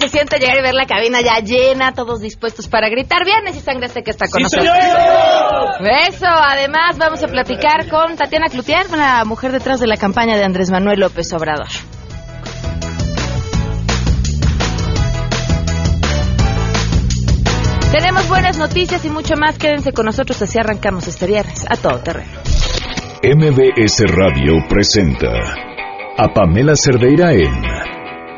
se siente llegar y ver la cabina ya llena, todos dispuestos para gritar. Viernes y sangre que está con ¡Sí, nosotros. señor! Eso, además vamos a platicar con Tatiana Cloutier, la mujer detrás de la campaña de Andrés Manuel López Obrador. Tenemos buenas noticias y mucho más. Quédense con nosotros así arrancamos este viernes a todo terreno. MBS Radio presenta a Pamela Cerdeira en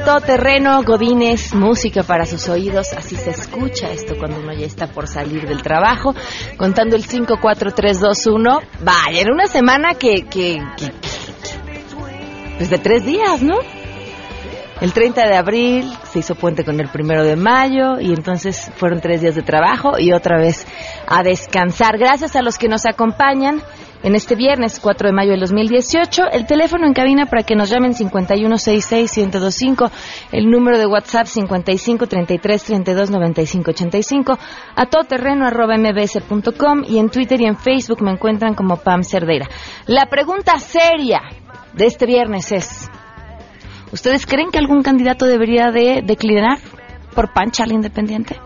Todo Terreno, Godines, música para sus oídos, así se escucha esto cuando uno ya está por salir del trabajo, contando el 5, 4, 3, 2, 1. Vaya, en una semana que, que, que, pues de tres días, ¿no? El 30 de abril se hizo puente con el primero de mayo y entonces fueron tres días de trabajo y otra vez a descansar. Gracias a los que nos acompañan en este viernes 4 de mayo del 2018. El teléfono en cabina para que nos llamen 5166-1025, el número de WhatsApp 5533329585, a todoterreno arroba mbs.com y en Twitter y en Facebook me encuentran como Pam Cerdera. La pregunta seria de este viernes es, ¿ustedes creen que algún candidato debería de declinar por pancha al independiente?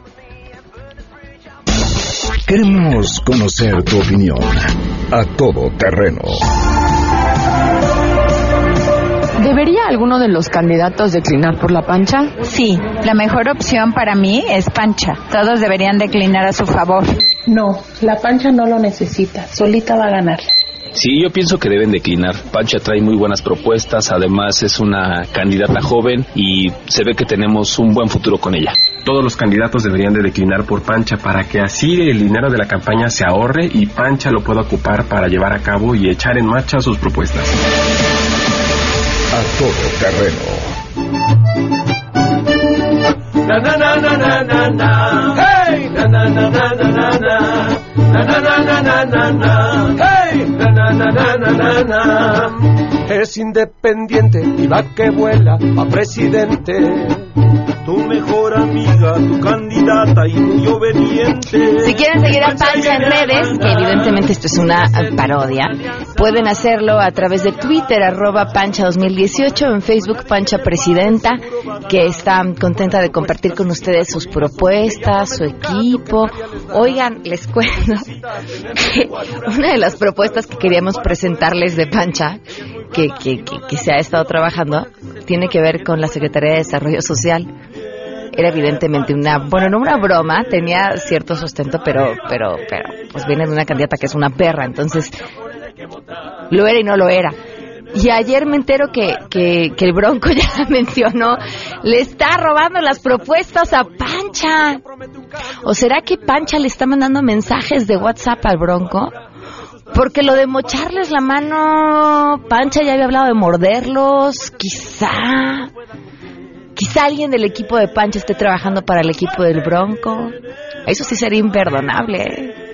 Queremos conocer tu opinión. A Todo Terreno. ¿Debería alguno de los candidatos declinar por la pancha? Sí, la mejor opción para mí es Pancha. Todos deberían declinar a su favor. No, la pancha no lo necesita, solita va a ganar. Sí, yo pienso que deben declinar. Pancha trae muy buenas propuestas, además es una candidata joven y se ve que tenemos un buen futuro con ella. Todos los candidatos deberían de declinar por Pancha para que así el dinero de la campaña se ahorre y Pancha lo pueda ocupar para llevar a cabo y echar en marcha sus propuestas. A Todo Terreno. Na na na na na na na. Hey, na na na na na Es independiente y va que vuela a presidente. Tu mejor amiga, tu candidata y muy obediente. Si quieren seguir a Pancha en redes, que evidentemente esto es una parodia, pueden hacerlo a través de Twitter, arroba Pancha 2018, en Facebook Pancha Presidenta, que está contenta de compartir con ustedes sus propuestas, su equipo. Oigan, les cuento que una de las propuestas que queríamos presentarles de Pancha, que, que, que, que se ha estado trabajando, tiene que ver con la Secretaría de Desarrollo Social era evidentemente una, bueno, no una broma, tenía cierto sustento, pero, pero, pero, pues viene de una candidata que es una perra, entonces, lo era y no lo era. Y ayer me entero que, que, que el Bronco ya mencionó, le está robando las propuestas a Pancha. ¿O será que Pancha le está mandando mensajes de WhatsApp al Bronco? Porque lo de mocharles la mano, Pancha ya había hablado de morderlos, quizá. Quizá alguien del equipo de Pancha esté trabajando para el equipo del Bronco. Eso sí sería imperdonable. ¿eh?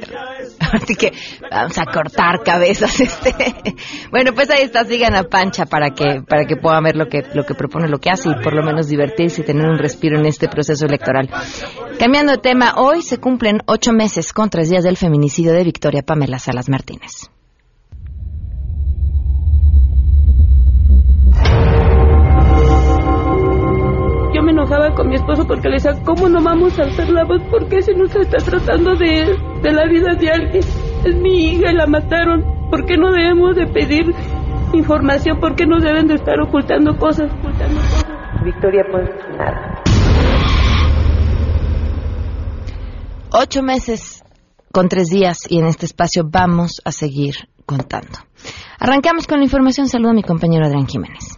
Así que vamos a cortar cabezas. Este. Bueno, pues ahí está. Sigan a Pancha para que para que puedan ver lo que lo que propone, lo que hace y por lo menos divertirse y tener un respiro en este proceso electoral. Cambiando de tema, hoy se cumplen ocho meses con tres días del feminicidio de Victoria Pamela Salas Martínez. Enojaba con mi esposo porque le decía, ¿cómo no vamos a alzar la voz? ¿Por qué se nos está tratando de, de la vida de alguien? Es mi hija y la mataron. ¿Por qué no debemos de pedir información? ¿Por qué no deben de estar ocultando cosas? Ocultando cosas? Victoria, pues nada. Ocho meses con tres días y en este espacio vamos a seguir contando. Arrancamos con la información. Saludo a mi compañero Adrián Jiménez.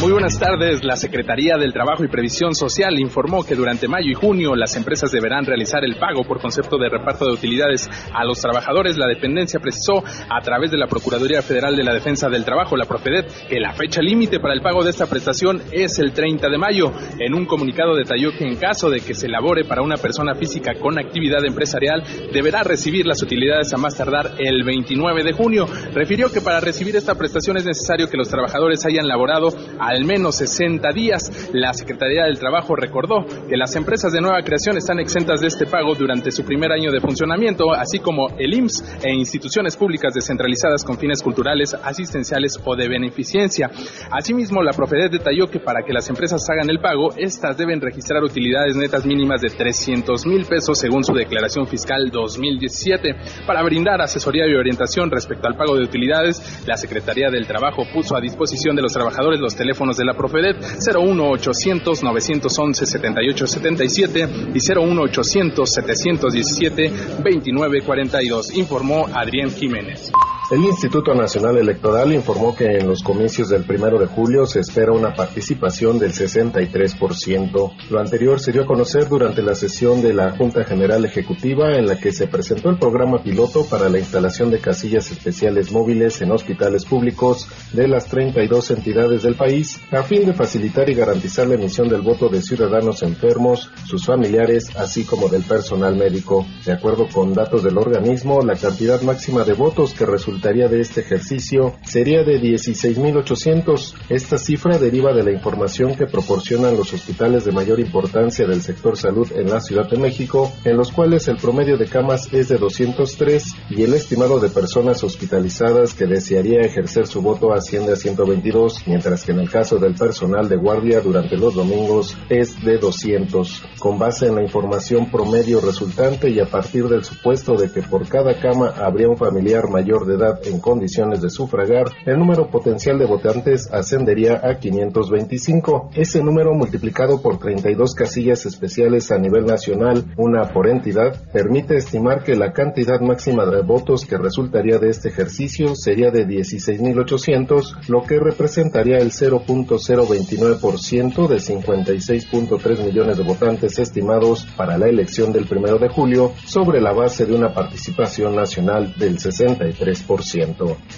Muy buenas tardes. La Secretaría del Trabajo y Previsión Social informó que durante mayo y junio las empresas deberán realizar el pago por concepto de reparto de utilidades a los trabajadores. La dependencia precisó a través de la Procuraduría Federal de la Defensa del Trabajo, la Profedet, que la fecha límite para el pago de esta prestación es el 30 de mayo. En un comunicado detalló que en caso de que se elabore para una persona física con actividad empresarial, deberá recibir las utilidades a más tardar el 29 de junio. Refirió que para recibir esta prestación es necesario que los trabajadores hayan laborado al menos 60 días. La Secretaría del Trabajo recordó que las empresas de nueva creación están exentas de este pago durante su primer año de funcionamiento, así como el IMSS e instituciones públicas descentralizadas con fines culturales, asistenciales o de beneficencia. Asimismo, la Profedet detalló que para que las empresas hagan el pago, estas deben registrar utilidades netas mínimas de 300 mil pesos según su declaración fiscal 2017. Para brindar asesoría y orientación respecto al pago de utilidades, la Secretaría del Trabajo puso a disposición de los trabajadores los teléfonos de la Profedet 01800 911 7877 y 01800 717 2942, informó Adrián Jiménez. El Instituto Nacional Electoral informó que en los comicios del primero de julio se espera una participación del 63%. Lo anterior se dio a conocer durante la sesión de la Junta General Ejecutiva en la que se presentó el programa piloto para la instalación de casillas especiales móviles en hospitales públicos de las 32 entidades del país a fin de facilitar y garantizar la emisión del voto de ciudadanos enfermos, sus familiares, así como del personal médico. De acuerdo con datos del organismo, la cantidad máxima de votos que resulta resultaría de este ejercicio sería de 16.800. Esta cifra deriva de la información que proporcionan los hospitales de mayor importancia del sector salud en la Ciudad de México, en los cuales el promedio de camas es de 203 y el estimado de personas hospitalizadas que desearía ejercer su voto asciende a 122, mientras que en el caso del personal de guardia durante los domingos es de 200. Con base en la información promedio resultante y a partir del supuesto de que por cada cama habría un familiar mayor de edad en condiciones de sufragar, el número potencial de votantes ascendería a 525. Ese número multiplicado por 32 casillas especiales a nivel nacional, una por entidad, permite estimar que la cantidad máxima de votos que resultaría de este ejercicio sería de 16.800, lo que representaría el 0.029% de 56.3 millones de votantes estimados para la elección del primero de julio sobre la base de una participación nacional del 63%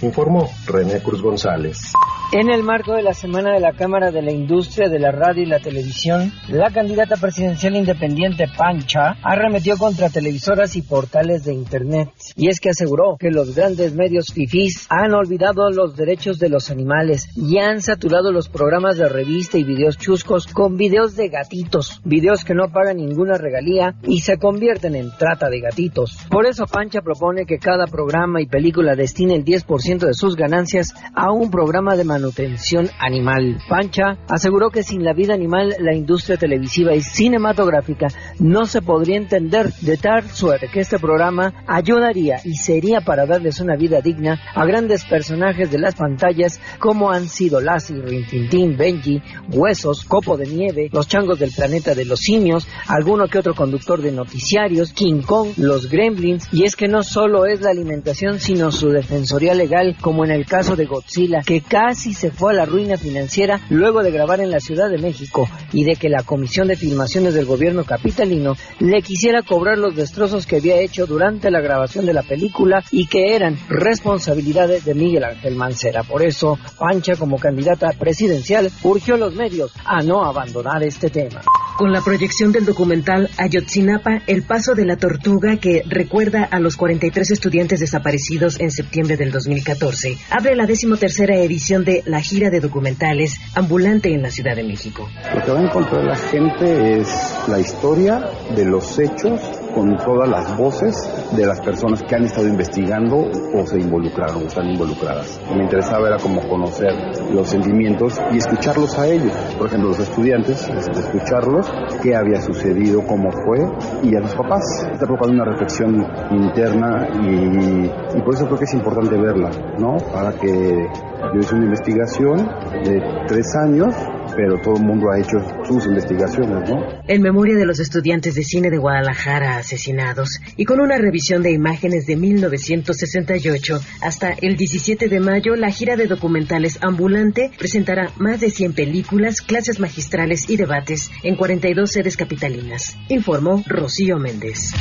informó René Cruz González. En el marco de la Semana de la Cámara de la Industria de la Radio y la Televisión, la candidata presidencial independiente Pancha arremetió contra televisoras y portales de Internet. Y es que aseguró que los grandes medios fifís han olvidado los derechos de los animales y han saturado los programas de revista y videos chuscos con videos de gatitos, videos que no pagan ninguna regalía y se convierten en trata de gatitos. Por eso Pancha propone que cada programa y película destine el 10% de sus ganancias a un programa de manutención animal. Pancha aseguró que sin la vida animal la industria televisiva y cinematográfica no se podría entender de tal suerte que este programa ayudaría y sería para darles una vida digna a grandes personajes de las pantallas como han sido Lassie, Rintintín, Benji, Huesos, Copo de Nieve, los changos del planeta de los simios, alguno que otro conductor de noticiarios, King Kong, los Gremlins, y es que no solo es la alimentación sino su defensoría legal como en el caso de Godzilla que casi se fue a la ruina financiera luego de grabar en la Ciudad de México y de que la Comisión de Filmaciones del gobierno capitalino le quisiera cobrar los destrozos que había hecho durante la grabación de la película y que eran responsabilidades de Miguel Ángel Mancera. Por eso, Pancha, como candidata presidencial, urgió a los medios a no abandonar este tema. Con la proyección del documental Ayotzinapa, el paso de la tortuga que recuerda a los 43 estudiantes desaparecidos en septiembre del 2014, abre la decimotercera edición de la gira de documentales ambulante en la Ciudad de México. Lo que va a encontrar la gente es la historia de los hechos con todas las voces de las personas que han estado investigando o se involucraron o están involucradas. Me interesaba era como conocer los sentimientos y escucharlos a ellos. Por ejemplo, los estudiantes, escucharlos, qué había sucedido, cómo fue, y a los papás. Está provocando una reflexión interna y, y por eso creo que es importante verla, ¿no? Para que yo hice una investigación de tres años pero todo el mundo ha hecho sus investigaciones, ¿no? En memoria de los estudiantes de cine de Guadalajara asesinados y con una revisión de imágenes de 1968 hasta el 17 de mayo, la gira de documentales ambulante presentará más de 100 películas, clases magistrales y debates en 42 sedes capitalinas, informó Rocío Méndez.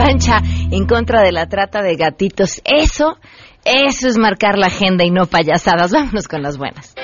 Pancha en contra de la trata de gatitos. Eso, eso es marcar la agenda y no payasadas. Vámonos con las buenas.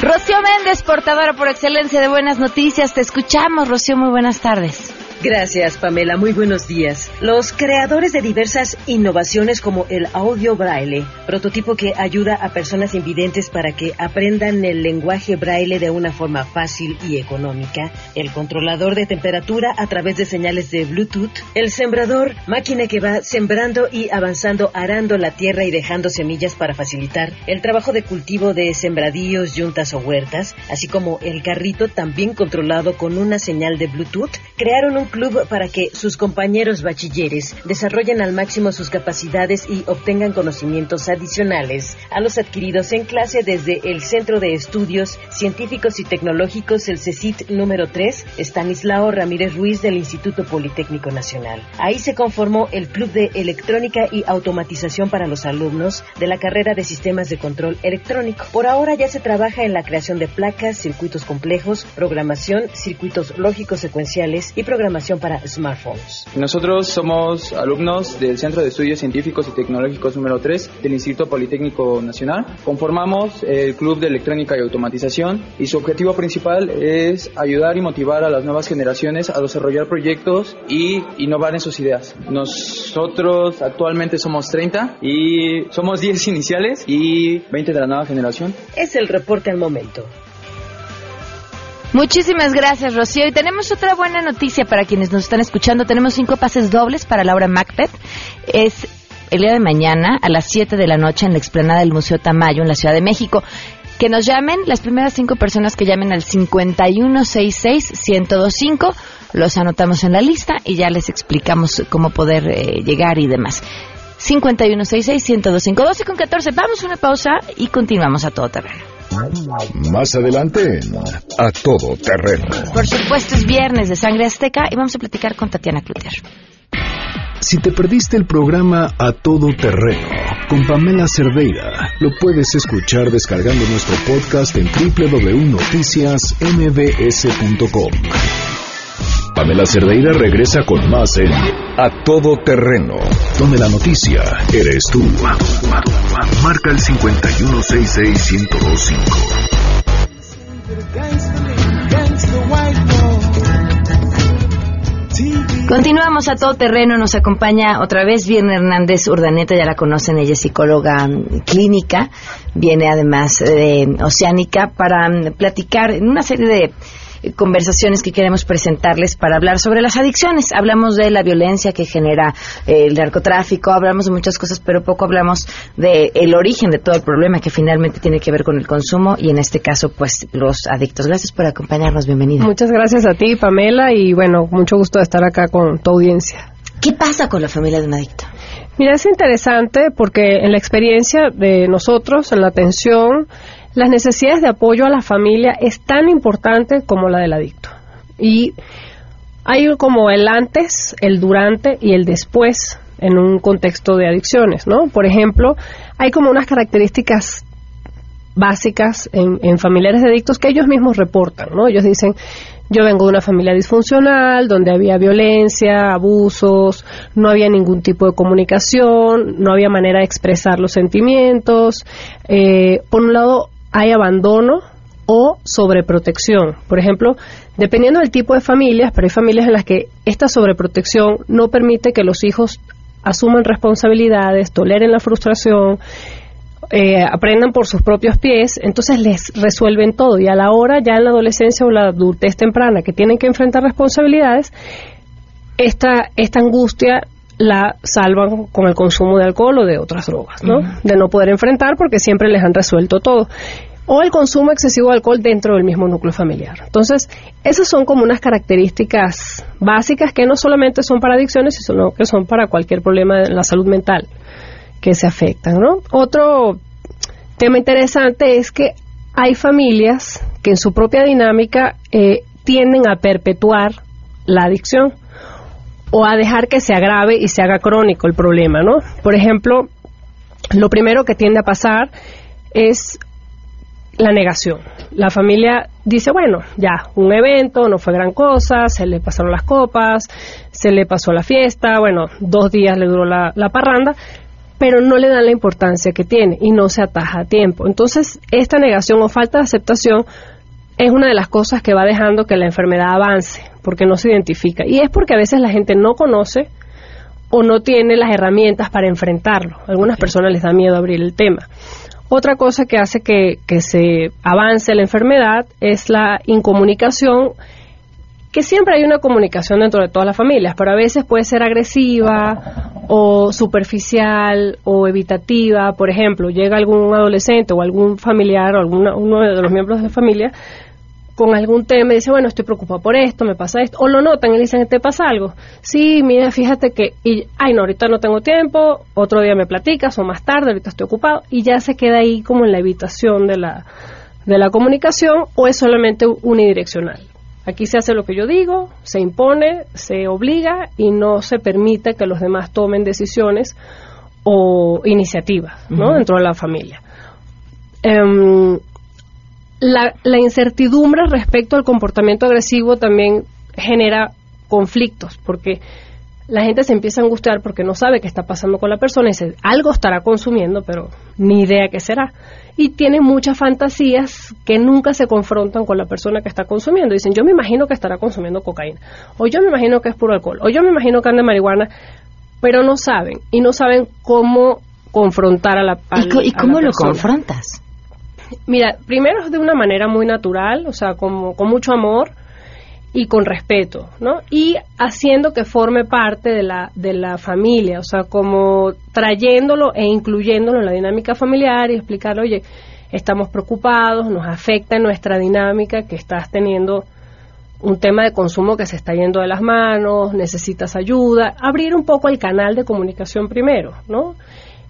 Rocío Méndez, portadora por excelencia de buenas noticias. Te escuchamos, Rocío. Muy buenas tardes. Gracias, Pamela. Muy buenos días. Los creadores de diversas innovaciones como el audio braille, prototipo que ayuda a personas invidentes para que aprendan el lenguaje braille de una forma fácil y económica, el controlador de temperatura a través de señales de Bluetooth, el sembrador, máquina que va sembrando y avanzando, arando la tierra y dejando semillas para facilitar el trabajo de cultivo de sembradíos, yuntas o huertas, así como el carrito también controlado con una señal de Bluetooth, crearon un club para que sus compañeros bachilleres desarrollen al máximo sus capacidades y obtengan conocimientos adicionales a los adquiridos en clase desde el Centro de Estudios Científicos y Tecnológicos, el CECIT número 3, Estanislao Ramírez Ruiz del Instituto Politécnico Nacional. Ahí se conformó el Club de Electrónica y Automatización para los alumnos de la carrera de Sistemas de Control Electrónico. Por ahora ya se trabaja en la creación de placas, circuitos complejos, programación, circuitos lógicos secuenciales y programación para smartphones. Nosotros somos alumnos del Centro de Estudios Científicos y Tecnológicos número 3 del Instituto Politécnico Nacional. Conformamos el Club de Electrónica y Automatización y su objetivo principal es ayudar y motivar a las nuevas generaciones a desarrollar proyectos y innovar en sus ideas. Nosotros actualmente somos 30 y somos 10 iniciales y 20 de la nueva generación. Es el reporte al momento. Muchísimas gracias, Rocío. Y tenemos otra buena noticia para quienes nos están escuchando. Tenemos cinco pases dobles para la obra Macbeth. Es el día de mañana a las 7 de la noche en la explanada del Museo Tamayo en la Ciudad de México. Que nos llamen, las primeras cinco personas que llamen al 5166-1025, los anotamos en la lista y ya les explicamos cómo poder eh, llegar y demás. 5166-1025, 12 con 14. Vamos a una pausa y continuamos a todo terreno. Más adelante, a todo terreno. Por supuesto, es viernes de Sangre Azteca y vamos a platicar con Tatiana Cloutier. Si te perdiste el programa A Todo Terreno con Pamela Cerdeira, lo puedes escuchar descargando nuestro podcast en www.noticiasmbs.com. Pamela Cerdeira regresa con más en A Todo Terreno, donde la noticia eres tú. Marca el 5166125. Continuamos a todo terreno, nos acompaña otra vez Viene Hernández Urdaneta, ya la conocen, ella es psicóloga mm, clínica, viene además de Oceánica para mm, platicar en una serie de conversaciones que queremos presentarles para hablar sobre las adicciones. Hablamos de la violencia que genera eh, el narcotráfico, hablamos de muchas cosas, pero poco hablamos del el origen de todo el problema que finalmente tiene que ver con el consumo y en este caso, pues, los adictos. Gracias por acompañarnos, bienvenida. Muchas gracias a ti, Pamela, y bueno, mucho gusto de estar acá con tu audiencia. ¿Qué pasa con la familia de un adicto? Mira, es interesante porque en la experiencia de nosotros, en la atención, las necesidades de apoyo a la familia es tan importante como la del adicto. Y hay como el antes, el durante y el después en un contexto de adicciones, ¿no? Por ejemplo, hay como unas características básicas en, en familiares de adictos que ellos mismos reportan, ¿no? Ellos dicen, yo vengo de una familia disfuncional, donde había violencia, abusos, no había ningún tipo de comunicación, no había manera de expresar los sentimientos. Eh, por un lado, hay abandono o sobreprotección. Por ejemplo, dependiendo del tipo de familias, pero hay familias en las que esta sobreprotección no permite que los hijos asuman responsabilidades, toleren la frustración, eh, aprendan por sus propios pies, entonces les resuelven todo y a la hora ya en la adolescencia o la adultez temprana que tienen que enfrentar responsabilidades, esta, esta angustia la salvan con el consumo de alcohol o de otras drogas, ¿no? De no poder enfrentar porque siempre les han resuelto todo. o el consumo excesivo de alcohol dentro del mismo núcleo familiar. Entonces, esas son como unas características básicas que no solamente son para adicciones, sino que son para cualquier problema de la salud mental que se afectan, ¿no? Otro tema interesante es que hay familias que en su propia dinámica eh, tienden a perpetuar la adicción o a dejar que se agrave y se haga crónico el problema, ¿no? Por ejemplo, lo primero que tiende a pasar es la negación. La familia dice, bueno, ya, un evento, no fue gran cosa, se le pasaron las copas, se le pasó la fiesta, bueno, dos días le duró la, la parranda, pero no le dan la importancia que tiene y no se ataja a tiempo. Entonces, esta negación o falta de aceptación es una de las cosas que va dejando que la enfermedad avance, porque no se identifica. Y es porque a veces la gente no conoce o no tiene las herramientas para enfrentarlo. A algunas personas les da miedo abrir el tema. Otra cosa que hace que, que se avance la enfermedad es la incomunicación, que siempre hay una comunicación dentro de todas las familias, pero a veces puede ser agresiva o superficial o evitativa. Por ejemplo, llega algún adolescente o algún familiar o alguna, uno de los miembros de la familia con algún tema y dice, bueno, estoy preocupado por esto, me pasa esto, o lo notan y dicen, ¿te pasa algo? Sí, mira, fíjate que, y, ay, no, ahorita no tengo tiempo, otro día me platicas, o más tarde, ahorita estoy ocupado, y ya se queda ahí como en la evitación de la, de la comunicación, o es solamente unidireccional. Aquí se hace lo que yo digo, se impone, se obliga y no se permite que los demás tomen decisiones o iniciativas ¿no? dentro de la familia. Em, la, la incertidumbre respecto al comportamiento agresivo también genera conflictos, porque la gente se empieza a angustiar porque no sabe qué está pasando con la persona y dice, algo estará consumiendo, pero ni idea qué será. Y tiene muchas fantasías que nunca se confrontan con la persona que está consumiendo. Dicen, yo me imagino que estará consumiendo cocaína, o yo me imagino que es puro alcohol, o yo me imagino que anda marihuana, pero no saben, y no saben cómo confrontar a la ¿Y, cómo lo confrontas? Mira, primero es de una manera muy natural, o sea, como, con mucho amor y con respeto, ¿no? Y haciendo que forme parte de la, de la familia, o sea, como trayéndolo e incluyéndolo en la dinámica familiar y explicarle, oye, estamos preocupados, nos afecta en nuestra dinámica que estás teniendo un tema de consumo que se está yendo de las manos, necesitas ayuda, abrir un poco el canal de comunicación primero, ¿no?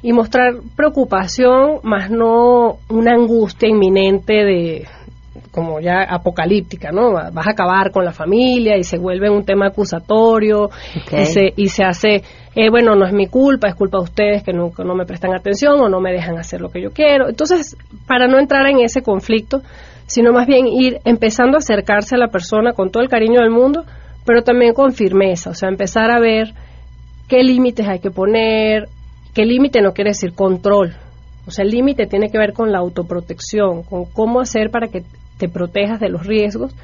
y mostrar preocupación, más no una angustia inminente de como ya apocalíptica, ¿no? Vas a acabar con la familia y se vuelve un tema acusatorio y, se, y se hace, eh, bueno, no es mi culpa, es culpa de ustedes que nunca no me prestan atención o no me dejan hacer lo que yo quiero. Entonces, para no entrar en ese conflicto, sino más bien ir empezando a acercarse a la persona con todo el cariño del mundo, pero también con firmeza, o sea, empezar a ver qué límites hay que poner, que límite no quiere decir control. O sea, el límite tiene que ver con la autoprotección, con cómo hacer para que te protejas de los riesgos.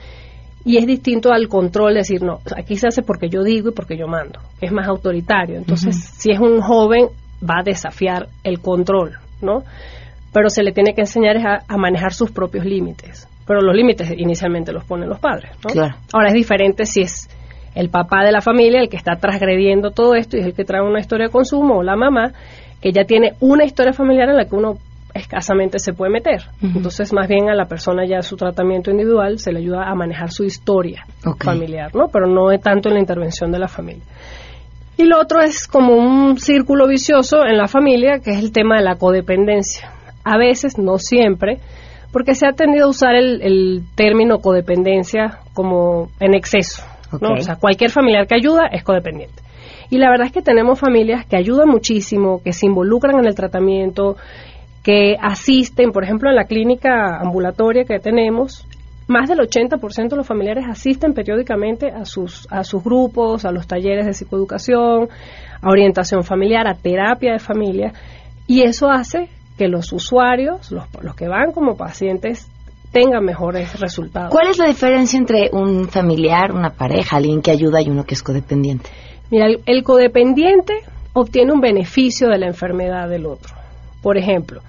Y es distinto al control, decir, no, aquí se hace porque yo digo y porque yo mando. Es más autoritario. Entonces, si es un joven, va a desafiar el control, ¿no? Pero se le tiene que enseñar a, manejar sus propios límites. Pero los límites inicialmente los ponen los padres, ¿no? Claro. Ahora es diferente si es el papá de la familia el que está transgrediendo todo esto y es el que trae una historia de consumo o la mamá que ya tiene una historia familiar en la que uno escasamente se puede meter. Entonces, más bien a la persona ya su tratamiento individual se le ayuda a manejar su historia familiar, ¿no? Pero no es tanto en la intervención de la familia. Y lo otro es como un círculo vicioso en la familia, que es el tema de la codependencia. A veces, no siempre, porque se ha tendido a usar el, el término codependencia como en exceso. ¿no? O sea, cualquier familiar que ayuda es codependiente. Y la verdad es que tenemos familias que ayudan muchísimo, que se involucran en el tratamiento, que asisten, por ejemplo, en la clínica ambulatoria que tenemos, más del 80% de los familiares asisten periódicamente a sus, a sus grupos, a los talleres de psicoeducación, a orientación familiar, a terapia de familia, y eso hace que los usuarios, los, los que van como pacientes, tenga mejores resultados. ¿Cuál es la diferencia entre un familiar, una pareja, alguien que ayuda y uno que es codependiente? Mira, el, codependiente obtiene un beneficio de la enfermedad del otro. Por ejemplo,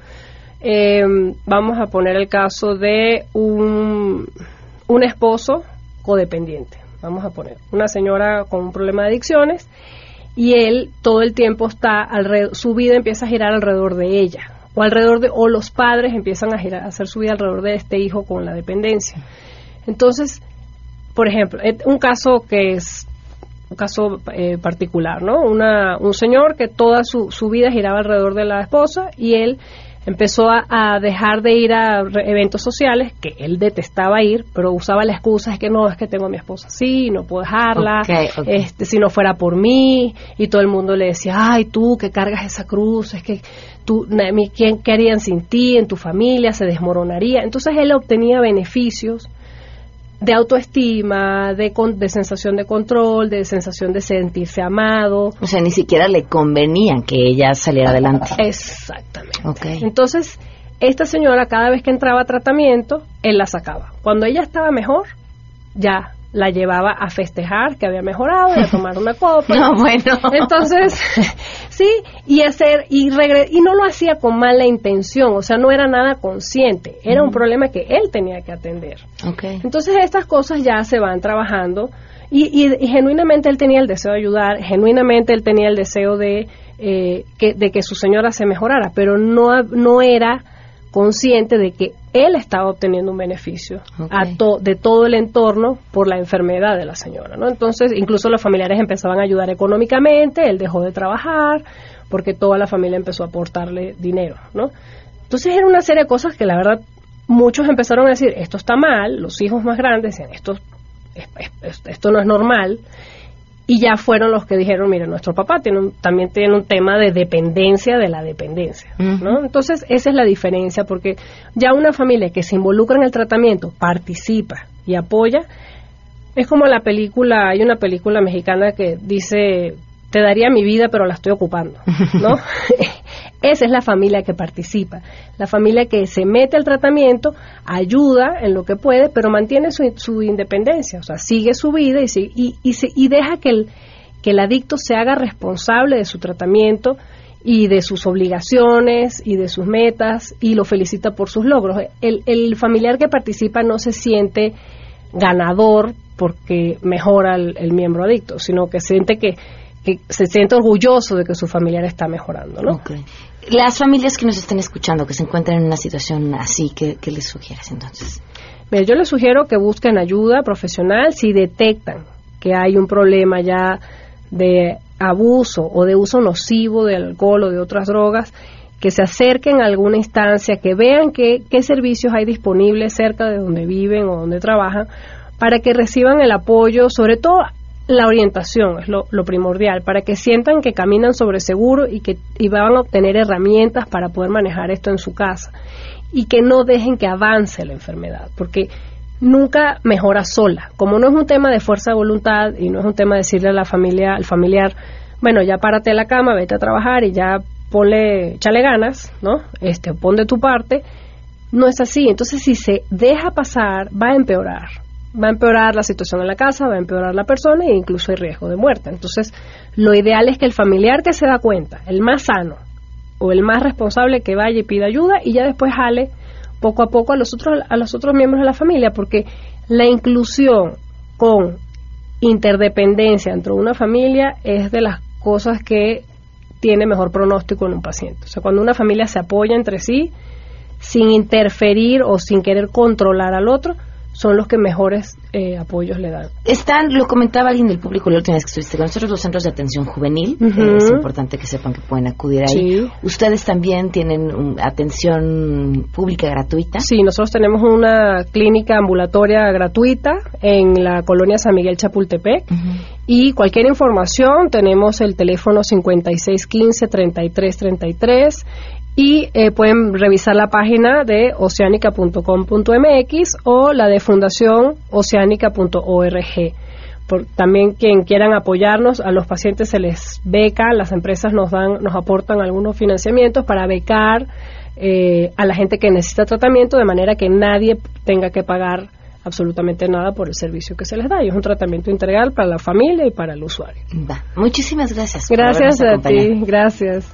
eh, vamos a poner el caso de un, un esposo codependiente. Vamos a poner una señora con un problema de adicciones y él todo el tiempo está alrededor, su vida empieza a girar alrededor de ella o alrededor de, o los padres empiezan a, girar, a hacer su vida alrededor de este hijo con la dependencia. Entonces, por ejemplo, eh, un caso que es un caso eh, particular, ¿no? Una, un señor que toda su, su vida giraba alrededor de la esposa y él empezó a, a, dejar de ir a eventos sociales que él detestaba ir, pero usaba la excusa es que no, es que tengo a mi esposa sí, no puedo dejarla, Okay, okay. este si no fuera por mí y todo el mundo le decía, ay tú que cargas esa cruz, es que tú, ¿quién qué harían sin ti, en tu familia se desmoronaría, entonces él obtenía beneficios de autoestima, de, con- de sensación de control, de sensación de sentirse amado. O sea, ni siquiera le convenía que ella saliera adelante. Exactamente. Ok. Entonces, esta señora cada vez que entraba a tratamiento, él la sacaba. Cuando ella estaba mejor, ya la llevaba a festejar que había mejorado y a tomar una copa. No, bueno. Entonces, sí, y hacer y regre- y no lo hacía con mala intención, o sea, no era nada consciente, era un Ujú. problema que él tenía que atender. Okay. Entonces estas cosas ya se van trabajando y, y- y genuinamente él tenía el deseo de ayudar, genuinamente él tenía el deseo de, eh, que, de que su señora se mejorara, pero no, no era consciente de que él estaba obteniendo un beneficio a to- de todo el entorno por la enfermedad de la señora, ¿no? Entonces, incluso los familiares empezaban a ayudar económicamente, él dejó de trabajar porque toda la familia empezó a aportarle dinero, ¿no? Entonces era una serie de cosas que la verdad muchos empezaron a decir, esto está mal, los hijos más grandes decían, esto, es- es- es- esto no es normal, y ya fueron los que dijeron, mire, nuestro papá tiene un- también tiene un tema de dependencia de la dependencia, ¿no? Entonces, esa es la diferencia, porque ya una familia que se involucra en el tratamiento, participa y apoya, es como la película, hay una película mexicana que dice, te daría mi vida, pero la estoy ocupando, ¿no? Esa es la familia que participa, la familia que se mete al tratamiento, ayuda en lo que puede, pero mantiene su, su independencia, o sea, sigue su vida y, y, y, se- y deja que el, que el adicto se haga responsable de su tratamiento y de sus obligaciones y de sus metas y lo felicita por sus logros. El, el familiar que participa no se siente ganador porque mejora el, el miembro adicto, sino que siente que, que se siente orgulloso de que su familiar está mejorando, ¿no? Las familias que nos estén escuchando, que se encuentran en una situación así, ¿qué, qué les sugieres entonces? Mira, yo les sugiero que busquen ayuda profesional si detectan que hay un problema ya de abuso o de uso nocivo de alcohol o de otras drogas, que se acerquen a alguna instancia, que vean qué, qué servicios hay disponibles cerca de donde viven o donde trabajan, para que reciban el apoyo, sobre todo la orientación es lo, primordial, para que sientan que caminan sobre seguro y que y van a obtener herramientas para poder manejar esto en su casa y que no dejen que avance la enfermedad, porque nunca mejora sola. Como no es un tema de fuerza de voluntad y no es un tema de decirle a la familia, al familiar, bueno, ya párate de la cama, vete a trabajar y ya ponle, échale ganas, ¿no? Este, pon de tu parte. No es así. Entonces, si se deja pasar, va a empeorar. Va a empeorar la situación en la casa, va a empeorar la persona e incluso hay riesgo de muerte. Entonces, lo ideal es que el familiar que se da cuenta, el más sano o el más responsable que vaya y pida ayuda y ya después jale poco a poco a los otros a los otros miembros de la familia porque la inclusión con interdependencia dentro de una familia es de las cosas que tiene mejor pronóstico en un paciente. O sea, cuando una familia se apoya entre sí sin interferir o sin querer controlar al otro, son los que mejores eh, apoyos le dan. Están, lo comentaba alguien del público la última vez que estuviste con nosotros, los centros de atención juvenil. Eh, es importante que sepan que pueden acudir ahí. Sí. Ustedes también tienen um, atención pública gratuita. Sí, nosotros tenemos una clínica ambulatoria gratuita en la colonia San Miguel Chapultepec y cualquier información tenemos el teléfono 5615-3333 y eh, pueden revisar la página de oceánica.com.mx o la de fundación oceánica.org. Por, también quien quieran apoyarnos, a los pacientes se les beca, las empresas nos dan, nos aportan algunos financiamientos para becar eh, a la gente que necesita tratamiento de manera que nadie tenga que pagar absolutamente nada por el servicio que se les da. Y es un tratamiento integral para la familia y para el usuario. Va. Muchísimas gracias. Gracias a ti, gracias.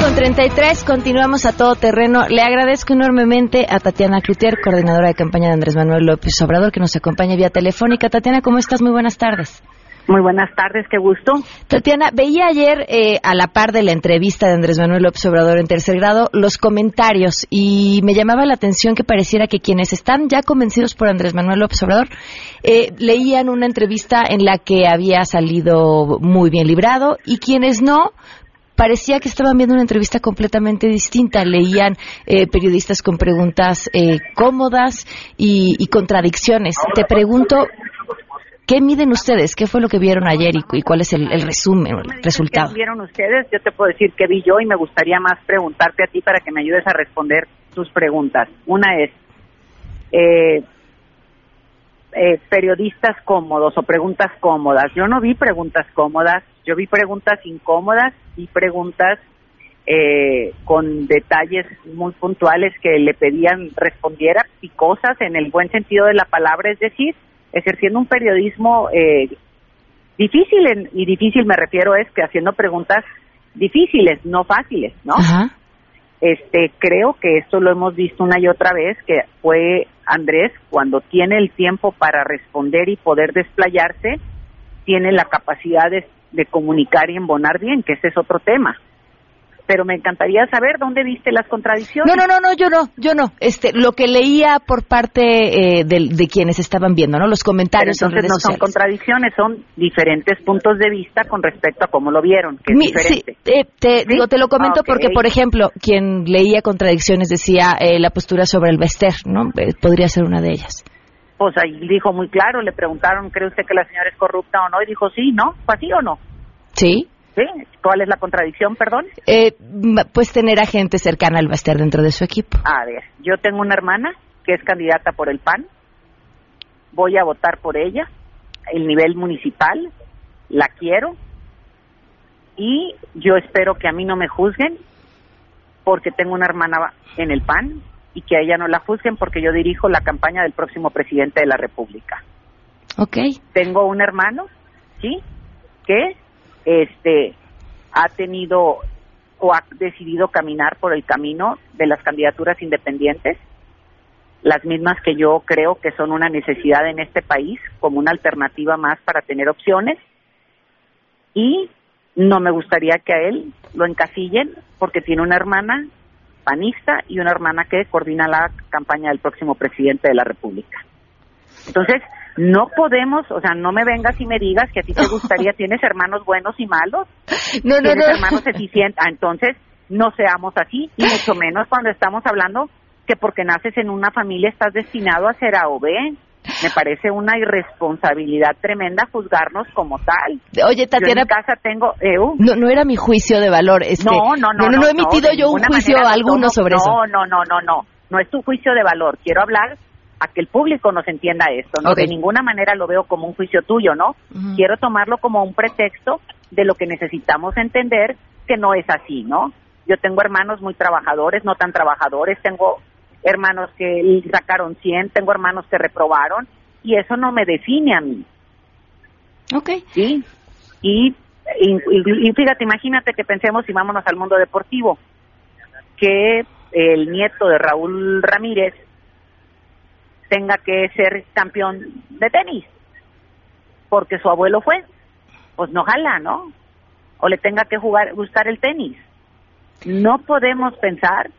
Con 33, continuamos a todo terreno. Le agradezco enormemente a Tatiana Cloutier, coordinadora de campaña de Andrés Manuel López Obrador, que nos acompaña vía telefónica. Tatiana, ¿cómo estás? Muy buenas tardes. Muy buenas tardes, qué gusto. Tatiana, veía ayer, eh, a la par de la entrevista de Andrés Manuel López Obrador en tercer grado, los comentarios y me llamaba la atención que pareciera que quienes están ya convencidos por Andrés Manuel López Obrador eh, leían una entrevista en la que había salido muy bien librado y quienes no, parecía que estaban viendo una entrevista completamente distinta. Leían eh, periodistas con preguntas eh, cómodas y, contradicciones. Te pregunto, ¿qué miden ustedes? ¿Qué fue lo que vieron ayer y, cuál es el, resumen, el resultado? ¿Qué vieron ustedes? Yo te puedo decir que vi yo y me gustaría más preguntarte a ti para que me ayudes a responder tus preguntas. Una es, eh, eh, periodistas cómodos o preguntas cómodas. Yo no vi preguntas cómodas, yo vi preguntas incómodas y preguntas eh, con detalles muy puntuales que le pedían respondiera y cosas en el buen sentido de la palabra, es decir, ejerciendo un periodismo eh, difícil, y difícil me refiero es que haciendo preguntas difíciles, no fáciles, ¿no? Este, creo que esto lo hemos visto una y otra vez, que fue Andrés, cuando tiene el tiempo para responder y poder desplayarse, tiene la capacidad de, de comunicar y embonar bien, que ese es otro tema pero me encantaría saber dónde viste las contradicciones. No, no, no, no, yo no, yo no. Este, lo que leía por parte eh, de, quienes estaban viendo, ¿no? Los comentarios pero entonces no son contradicciones, son diferentes puntos de vista con respecto a cómo lo vieron, que es diferente. Eh, te, digo, te lo comento porque, por ejemplo, quien leía contradicciones decía eh, la postura sobre el Bester, ¿no? podría ser una de ellas. Pues ahí dijo muy claro, le preguntaron, ¿cree usted que la señora es corrupta o no? Y dijo, sí, ¿no? ¿Fue así o no? Sí. ¿Sí? ¿Cuál es la contradicción, perdón? Eh, pues tener a gente cercana al Baster dentro de su equipo. A ver, yo tengo una hermana que es candidata por el PAN, voy a votar por ella, el nivel municipal, la quiero y yo espero que a mí no me juzguen porque tengo una hermana en el PAN y que a ella no la juzguen porque yo dirijo la campaña del próximo presidente de la República. Ok. Tengo un hermano, ¿sí? Que este ha tenido o ha decidido caminar por el camino de las candidaturas independientes, las mismas que yo creo que son una necesidad en este país como una alternativa más para tener opciones y no me gustaría que a él lo encasillen porque tiene una hermana panista y una hermana que coordina la campaña del próximo presidente de la República. Entonces, no podemos, o sea, no me vengas y me digas que a ti te gustaría, tienes hermanos buenos y malos, no, no, tienes hermanos eficientes, ah, entonces no seamos así, y mucho menos cuando estamos hablando que porque naces en una familia estás destinado a ser A o B. Me parece una irresponsabilidad tremenda juzgarnos como tal. Oye, Tatiana. en casa tengo. Eh, uh. no, no era mi juicio de valor. Este, no, no, no, no, no, he emitido yo un juicio alguno sobre eso. No, no, no, no, no. No es tu juicio de valor. Quiero hablar a que el público nos entienda esto, ¿no? De ninguna manera lo veo como un juicio tuyo, ¿no? Quiero tomarlo como un pretexto de lo que necesitamos entender que no es así, ¿no? Yo tengo hermanos muy trabajadores, no tan trabajadores, tengo hermanos que sacaron 100, tengo hermanos que reprobaron y eso no me define a mí. Ok. Sí. Y, y, fíjate, imagínate que pensemos y vámonos al mundo deportivo, que el nieto de Raúl Ramírez tenga que ser campeón de tenis, porque su abuelo fue, pues no jala, ¿no? O le tenga que jugar, gustar el tenis. No podemos pensar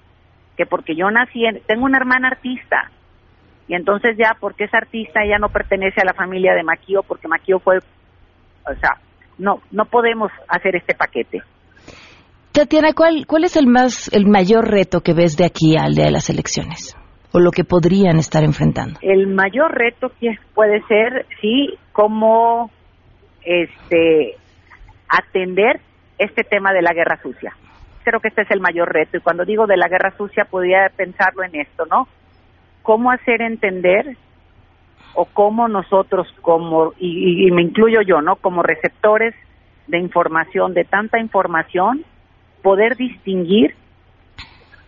que porque yo nací, en, tengo una hermana artista, y entonces ya porque es artista ella no pertenece a la familia de Maquio, porque Maquio fue, o sea, no, no podemos hacer este paquete. Tatiana, ¿cuál, ¿cuál es el más, el mayor reto que ves de aquí al día de las elecciones? o lo que podrían estar enfrentando? El mayor reto que puede ser, sí, cómo este, atender este tema de la guerra sucia. Creo que este es el mayor reto. Y cuando digo de la guerra sucia, podría pensarlo en esto, ¿no? Cómo hacer entender o cómo nosotros como y, y me incluyo yo, ¿no? Como receptores de información, de tanta información, poder distinguir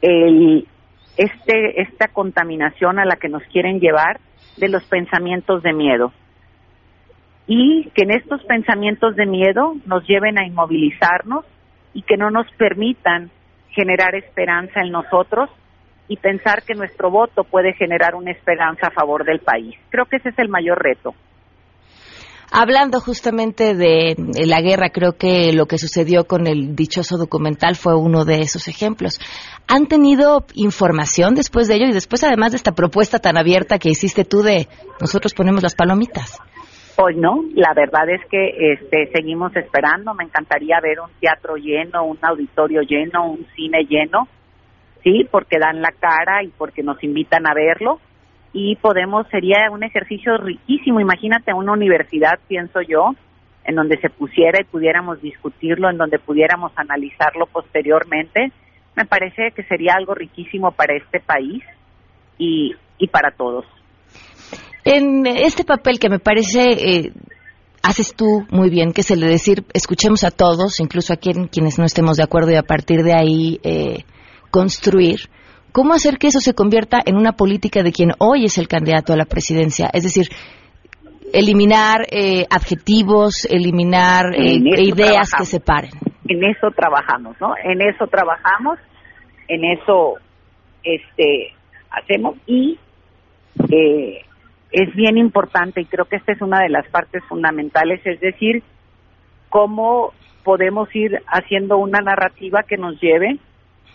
el, este, esta contaminación a la que nos quieren llevar de los pensamientos de miedo. Y que en estos pensamientos de miedo nos lleven a inmovilizarnos y que no nos permitan generar esperanza en nosotros y pensar que nuestro voto puede generar una esperanza a favor del país. Creo que ese es el mayor reto. Hablando justamente de la guerra, creo que lo que sucedió con el dichoso documental fue uno de esos ejemplos. ¿Han tenido información después de ello y después además de esta propuesta tan abierta que hiciste tú de nosotros ponemos las palomitas? Hoy no, la verdad es que este, seguimos esperando. Me encantaría ver un teatro lleno, un auditorio lleno, un cine lleno, sí, porque dan la cara y porque nos invitan a verlo y podemos, sería un ejercicio riquísimo, imagínate una universidad, pienso yo, en donde se pusiera y pudiéramos discutirlo, en donde pudiéramos analizarlo posteriormente, me parece que sería algo riquísimo para este país y, y para todos. En este papel que me parece eh, haces tú muy bien, que es el de decir, escuchemos a todos, incluso a quienes no estemos de acuerdo y a partir de ahí eh, construir, ¿Cómo hacer que eso se convierta en una política de quien hoy es el candidato a la presidencia? Es decir, eliminar eh, adjetivos, eliminar eh, ideas que separen. En eso trabajamos, ¿no? En eso trabajamos, en eso este hacemos y eh, es bien importante y creo que esta es una de las partes fundamentales, es decir, cómo podemos ir haciendo una narrativa que nos lleve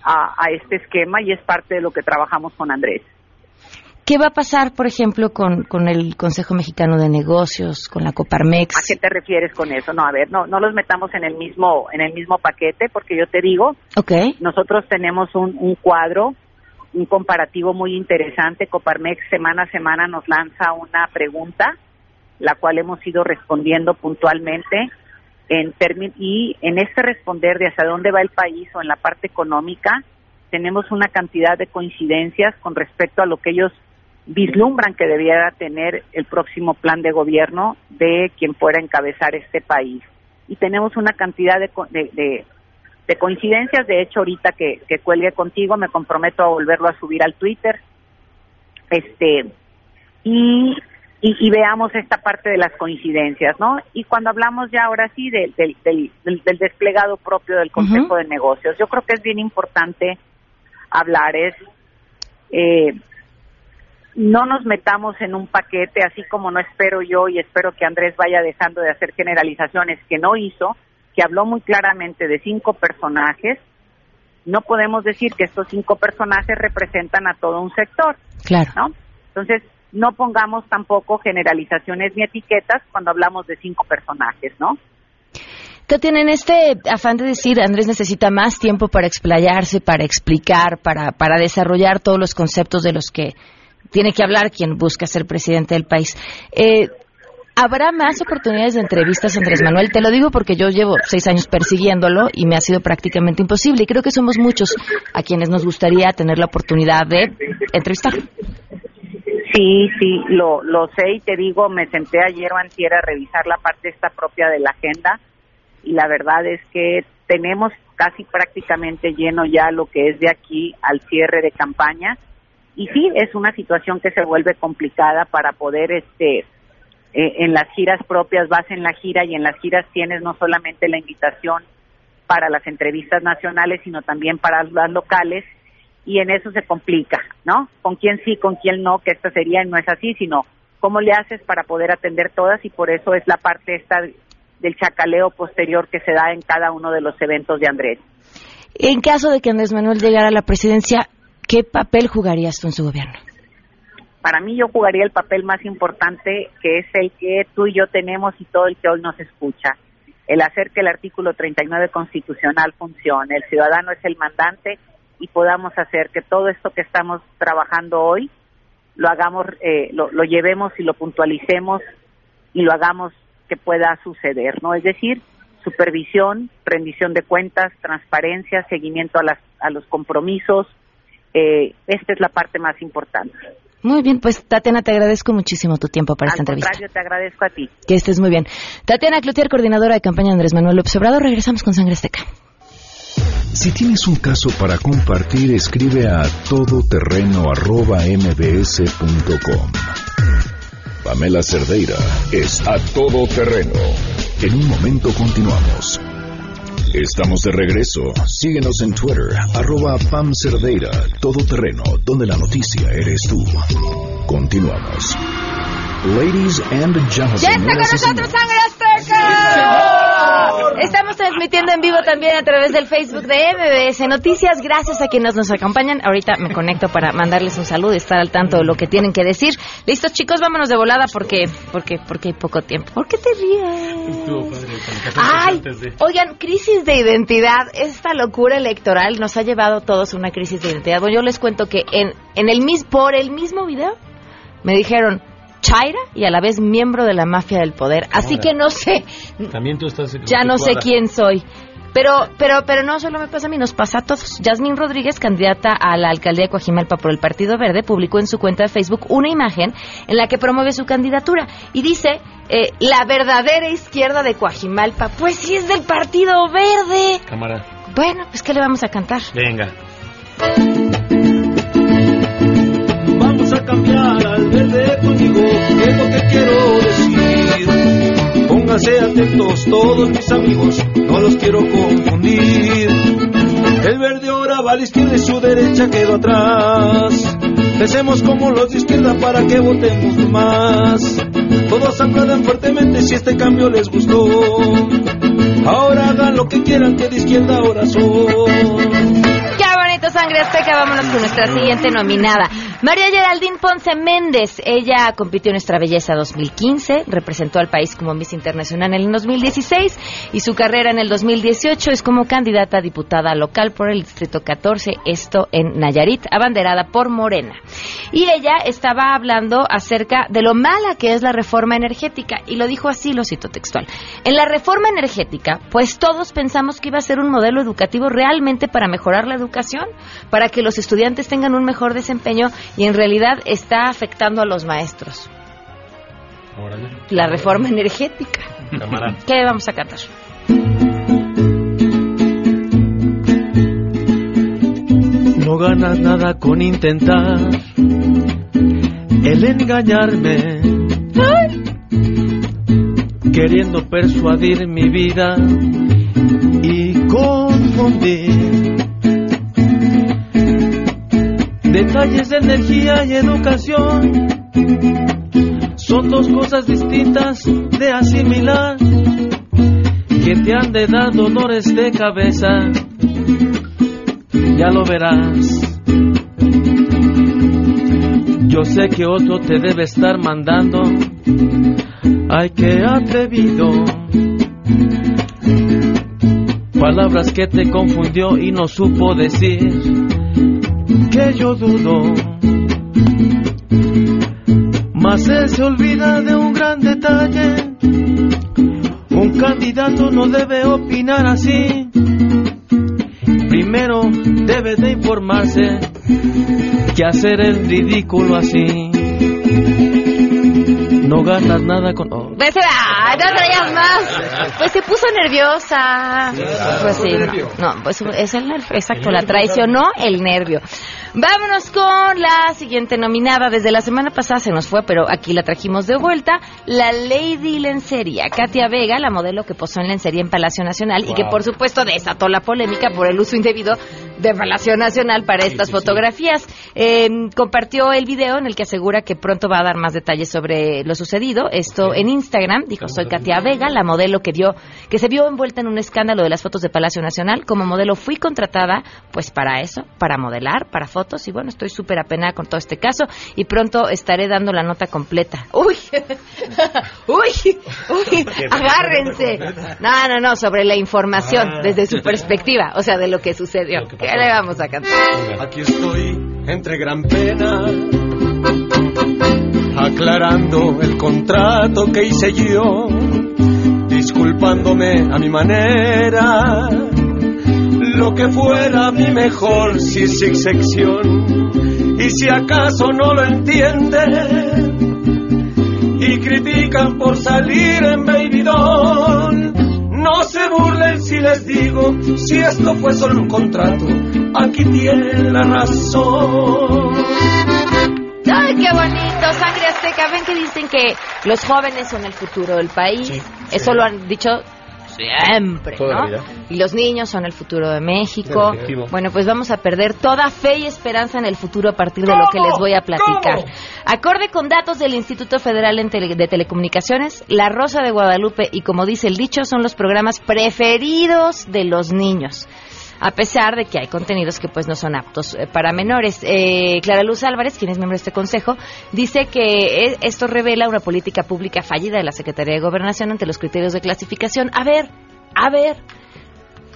a, este esquema y es parte de lo que trabajamos con Andrés. ¿Qué va a pasar, por ejemplo, con, con el Consejo Mexicano de Negocios, con la Coparmex? ¿A qué te refieres con eso? No, a ver, no, no los metamos en el mismo, en el mismo paquete, porque yo te digo, okay. nosotros tenemos un, un cuadro, un comparativo muy interesante. Coparmex semana a semana nos lanza una pregunta, la cual hemos ido respondiendo puntualmente en y en este responder de hacia dónde va el país o en la parte económica, tenemos una cantidad de coincidencias con respecto a lo que ellos vislumbran que debiera tener el próximo plan de gobierno de quien fuera a encabezar este país. Y tenemos una cantidad de, de, de, coincidencias, de hecho ahorita que, que cuelgue contigo me comprometo a volverlo a subir al Twitter. Este, y y, veamos esta parte de las coincidencias, ¿no? Y cuando hablamos ya ahora sí del, del, del, desplegado propio del Consejo de Negocios, yo creo que es bien importante hablar, es, eh, no nos metamos en un paquete, así como no espero yo y espero que Andrés vaya dejando de hacer generalizaciones que no hizo, que habló muy claramente de cinco personajes, no podemos decir que estos cinco personajes representan a todo un sector, claro. ¿no? Entonces, no pongamos tampoco generalizaciones ni etiquetas cuando hablamos de cinco personajes, ¿no? ¿Qué tienen este afán de decir, Andrés necesita más tiempo para explayarse, para explicar, para, para desarrollar todos los conceptos de los que tiene que hablar quien busca ser presidente del país. Eh, ¿Habrá más oportunidades de entrevistas, Andrés Manuel? Te lo digo porque yo llevo seis años persiguiéndolo y me ha sido prácticamente imposible. Y creo que somos muchos a quienes nos gustaría tener la oportunidad de entrevistar. Sí, sí, lo, lo sé y te digo, me senté ayer o antier a revisar la parte esta propia de la agenda y la verdad es que tenemos casi prácticamente lleno ya lo que es de aquí al cierre de campaña y sí es una situación que se vuelve complicada para poder este eh, en las giras propias vas en la gira y en las giras tienes no solamente la invitación para las entrevistas nacionales sino también para las locales y en eso se complica, ¿no? Con quién sí, con quién no, que esta sería, no es así, sino cómo le haces para poder atender todas y por eso es la parte esta del chacaleo posterior que se da en cada uno de los eventos de Andrés. En caso de que Andrés Manuel llegara a la presidencia, ¿qué papel jugarías tú en su gobierno? Para mí yo jugaría el papel más importante, que es el que tú y yo tenemos y todo el que hoy nos escucha. El hacer que el artículo 39 constitucional funcione. El ciudadano es el mandante y podamos hacer que todo esto que estamos trabajando hoy lo hagamos, eh, lo, llevemos y lo puntualicemos y lo hagamos que pueda suceder, ¿no? Es decir, supervisión, rendición de cuentas, transparencia, seguimiento a, las, a los compromisos. Eh, esta es la parte más importante. Muy bien, pues Tatiana, te agradezco muchísimo tu tiempo para esta Al entrevista. contrario, te agradezco a ti. Que estés muy bien. Tatiana Cloutier, coordinadora de campaña de Andrés Manuel López Obrador. Regresamos con Sangre Azteca. Si tienes un caso para compartir, escribe a todoterreno.mbs.com. Pamela Cerdeira es a todoterreno. En un momento continuamos. Estamos de regreso. Síguenos en Twitter, arroba Pam Cerdeira, todoterreno, donde la noticia eres tú. Continuamos. Ladies and gentlemen. ¡Ya está con nosotros Sangre Azteca! Estamos transmitiendo en vivo también a través del Facebook de MBS Noticias. Gracias a quienes nos acompañan. Ahorita me conecto para mandarles un saludo y estar al tanto de lo que tienen que decir. Listos, chicos, vámonos de volada porque porque porque hay poco tiempo. ¿Por qué te ríes? Ay, oigan, crisis de identidad. Esta locura electoral nos ha llevado a todos a una crisis de identidad. Bueno, yo les cuento que en, en el mis, por el mismo video me dijeron Chaira y a la vez miembro de la mafia del poder. Así Ahora. que no sé, También tú estás. ya no sé quién soy. Pero, pero, pero no solo me pasa a mí, nos pasa a todos. Yasmín Rodríguez, candidata a la alcaldía de Coajimalpa por el Partido Verde, publicó en su cuenta de Facebook una imagen en la que promueve su candidatura y dice eh, la verdadera izquierda de Coajimalpa. Pues sí es del Partido Verde. Cámara. Bueno, pues ¿qué le vamos a cantar? Venga. Vamos a cambiar verde conmigo, es lo que quiero decir. Pónganse atentos todos mis amigos, no los quiero confundir. El verde ahora va a la izquierda y su derecha quedó atrás. Pensemos como los de izquierda para que votemos más. Todos aplaudan fuertemente si este cambio les gustó. Ahora hagan lo que quieran que de izquierda ahora son. ¡Qué bonito sangre azteca! Vámonos con nuestra siguiente nominada. María Geraldine Ponce Méndez. Ella compitió en Nuestra Belleza 2015, representó al país como Miss Internacional en el 2016 y su carrera en el 2018 es como candidata a diputada local por el Distrito 14, esto en Nayarit, abanderada por Morena. Y ella estaba hablando acerca de lo mala que es la reforma energética y lo dijo así, lo cito textual. En la reforma energética, pues todos pensamos que iba a ser un modelo educativo realmente para mejorar la educación, para que los estudiantes tengan un mejor desempeño y en realidad está afectando a los maestros. La reforma energética. Cámara. ¿Qué vamos a cantar? No ganas nada con intentar el engañarme, queriendo persuadir mi vida y confundir detalles de energía y educación. Son dos cosas distintas de asimilar que te han de dar dolores de cabeza ya lo verás. Yo sé que otro te debe estar mandando. Ay, qué atrevido. Palabras que te confundió y no supo decir. Que yo dudo. Mas él se olvida de un gran detalle. Un candidato no debe opinar así. Primero debe de informarse que hacer el ridículo así. No ganas nada con... oh. No traías más. Pues se puso nerviosa. Pues sí, no, no, pues es el nervio, exacto, la traicionó el nervio. Vámonos con la siguiente nominada. Desde la semana pasada se nos fue, pero aquí la trajimos de vuelta. La Lady Lencería. Katia Vega, la modelo que posó en lencería en Palacio Nacional y que por supuesto desató la polémica por el uso indebido de Palacio Nacional para estas fotografías. Eh, compartió el video en el que asegura que pronto va a dar más detalles sobre lo sucedido. Esto en Instagram. Dijo, soy Katia Vega, la modelo que dio, que se vio envuelta en un escándalo de las fotos de Palacio Nacional. Como modelo fui contratada, pues para eso, para modelar, para fotos. Y bueno, estoy súper apenada con todo este caso y pronto estaré dando la nota completa. Uy, uy, uy, agárrense. No, no, no, sobre la información Ah. desde su perspectiva, o sea, de lo que sucedió. ¿Qué le vamos a cantar? Aquí estoy entre gran pena, aclarando el contrato que hice yo, disculpándome a mi manera, lo que fuera mi mejor si sección Y si acaso no lo entienden y critican por salir en Baby Doll, no se burlen si les digo, si esto fue solo un contrato, aquí tienen la razón. ¡Ay, qué bonito! Sangre Azteca. Ven que dicen que los jóvenes son el futuro del país. Eso lo han dicho siempre, ¿no? Y los niños son el futuro de México. Bueno, pues vamos a perder toda fe y esperanza en el futuro a partir de lo que les voy a platicar. Acorde con datos del Instituto Federal de Telecomunicaciones, La Rosa de Guadalupe y como dice el dicho, son los programas preferidos de los niños. A pesar de que hay contenidos que pues no son aptos eh, para menores. Eh, Clara Luz Álvarez, quien es miembro de este consejo, dice que eh, esto revela una política pública fallida de la Secretaría de Gobernación ante los criterios de clasificación. A ver, a ver.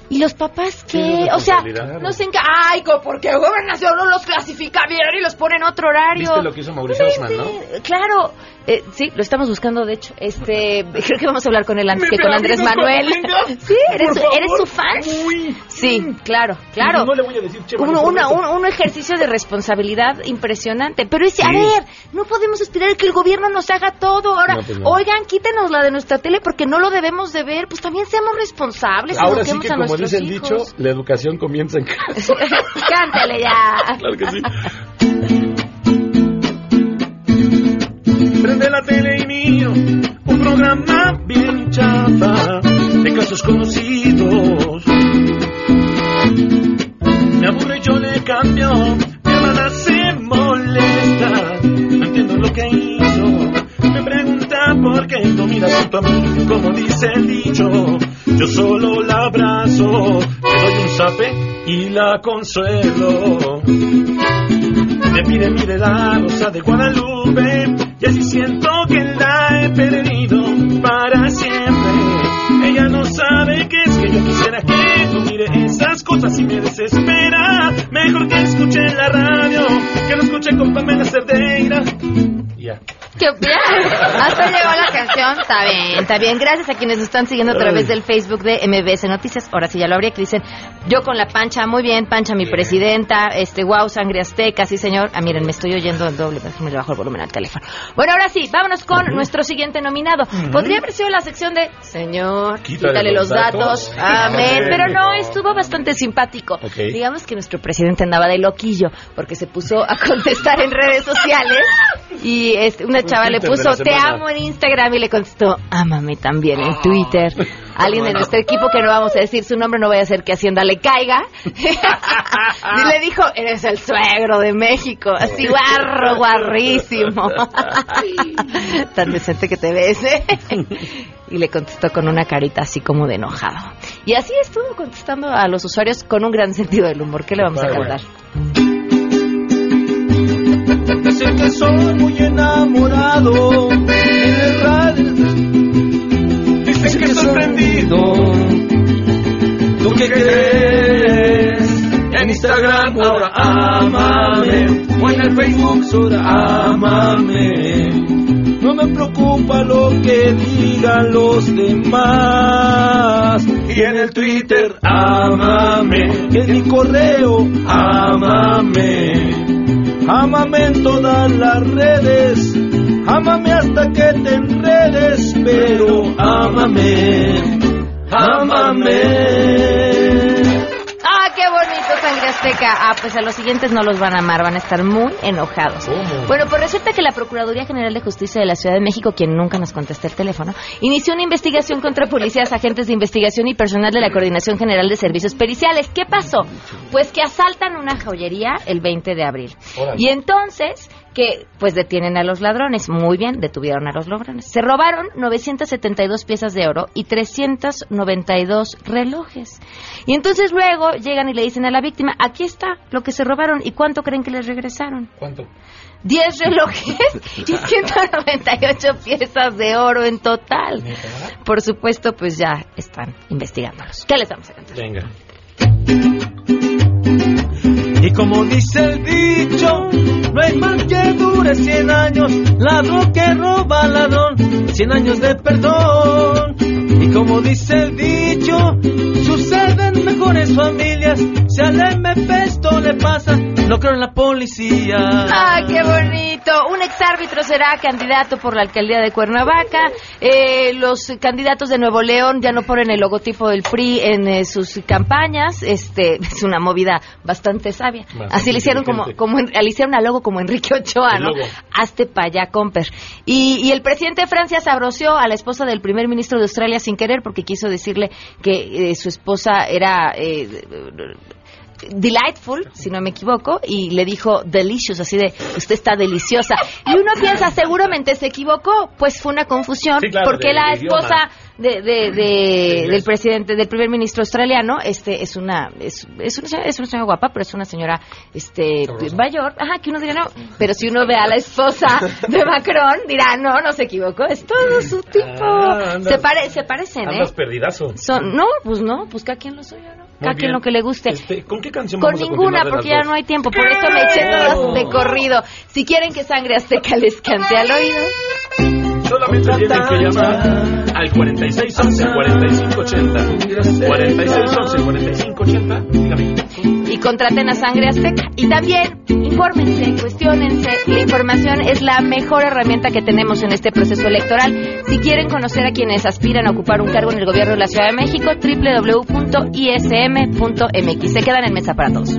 ¿Y los papás qué? O sea, no sé en qué. ¡Ay, porque Gobernación no los clasifica bien y los pone en otro horario! ¿Viste lo que hizo Mauricio Osman, no? Claro, eh, sí, lo estamos buscando, de hecho. Este, creo que vamos a hablar con él antes ¿Me que con Andrés Manuel. Sí, eres, eres su fan. Sí, claro, claro. No le voy a decir, che, un, Manuel, una- sobre un- un ejercicio de responsabilidad impresionante. Pero es, a ver, no podemos esperar que el gobierno nos haga todo. Ahora, No, pues no. oigan, quítenos la de nuestra tele porque no lo debemos de ver. Pues también seamos responsables. y Ahora sí que, a como dice el dicho, la educación comienza en casa. Cántale ya. Claro que sí. Prende la tele y miro un programa bien chafa de casos conocidos. Qué no mira tanto a mí, como dice el dicho. Yo solo la abrazo, le doy un zape y la consuelo. Me pide mire la rosa de Guadalupe y así siento que la he perdido para siempre. Ella no sabe que es que yo quisiera que no mire esas cosas y me desespera. Mejor que escuche en la radio, que lo escuche con Pamela Cerdeira. Ya. Hasta llegó la canción. Está bien, está bien. Gracias a quienes nos están siguiendo a través del Facebook de MBS Noticias. Ahora sí ya lo habría que dicen, yo con la pancha, muy bien, pancha mi presidenta, este, wow, sangre azteca, sí señor. Ah, miren, me estoy oyendo en doble, le bajo el volumen al teléfono. Bueno, ahora sí, vámonos con nuestro siguiente nominado. Podría haber sido la sección de, señor, Quítale quítale los los datos. datos. Amén. Pero no, estuvo bastante simpático. Ok. Digamos que nuestro presidente andaba de loquillo, porque se puso a contestar en redes sociales y este, una Un chava le Twitter puso te amo en Instagram y le contestó ámame también en Twitter. Alguien de nuestro equipo que no vamos a decir su nombre, no vaya a ser que Hacienda le caiga. y le dijo, eres el suegro de México, así guarro, guarrísimo. Tan decente que te ves, ¿eh? Y le contestó con una carita así como de enojado. Y así estuvo contestando a los usuarios con un gran sentido del humor. ¿Qué le vamos a cantar? Dicen que soy muy enamorado. Dicen que estoy prendido. ¿Tú qué crees? En Instagram ahora amame. O en el Facebook ahora amame. No me preocupa lo que digan los demás. Y en el Twitter, amame. Y en mi correo, amame. Ámame en todas las redes, ámame hasta que te enredes, pero ámame, ámame. Azteca! Ah, pues a los siguientes no los van a amar, van a estar muy enojados. Bueno, pues resulta que la Procuraduría General de Justicia de la Ciudad de México, quien nunca nos contesta el teléfono, inició una investigación contra policías, agentes de investigación y personal de la Coordinación General de Servicios Periciales. ¿Qué pasó? Pues que asaltan una joyería el 20 de abril. Órale. Y entonces que pues detienen a los ladrones. Muy bien, detuvieron a los ladrones. Se robaron 972 piezas de oro y 392 relojes. Y entonces luego llegan y le dicen a la víctima, aquí está lo que se robaron y cuánto creen que les regresaron. ¿Cuánto? 10 relojes y 198 piezas de oro en total. Por supuesto, pues ya están investigándolos. ¿Qué les vamos a cantar? Venga. Y como dice el dicho, no hay mal que dure 100 años, ladrón que roba ladrón, 100 años de perdón. Y como dice el dicho, suceden mejores familias. Si al MP esto le pasa, no creo en la policía. ¡Ah, qué bonito! Un exárbitro será candidato por la alcaldía de Cuernavaca. Eh, los candidatos de Nuevo León ya no ponen el logotipo del PRI en eh, sus campañas. Este es una movida bastante sabia. Así le hicieron como, como en- le hicieron al logo como Enrique Ochoa, ¿no? Hazte pa' allá, comper. Y, y el presidente de Francia sabroció a la esposa del primer ministro de Australia sin querer porque quiso decirle que eh, su esposa era eh, delightful, si no me equivoco, y le dijo delicious, así de usted está deliciosa. Y uno piensa, seguramente se equivocó, pues fue una confusión, Sí, claro, porque de- la esposa idioma. De, de- de- del presidente, del primer ministro australiano, este es una es, es una es una señora guapa, pero es una señora este mayor, ajá, que uno dirá no, pero si uno ve a la esposa de Macron dirá no, no se equivocó, es todo su tipo, Ah, andas- se pare, se parecen, ¿eh? Perdidazo. Son, no, pues no, pues cada quien lo suyo, ¿no? Cada quien lo que le guste. Este, ¿Con qué canción Con vamos ninguna, porque ya dos? no hay tiempo. Por eso me eché todas de corrido. Si quieren que Sangre Azteca les cante al oído. Solamente tienen que llamar al 4611 4580. 4611 4580. Dígame. Y contraten a Sangre Azteca. Y también, infórmense, cuestionense. La información es la mejor herramienta que tenemos en este proceso electoral. Si quieren conocer a quienes aspiran a ocupar un cargo en el gobierno de la Ciudad de México, www.ism.mx. Se quedan en mesa para todos.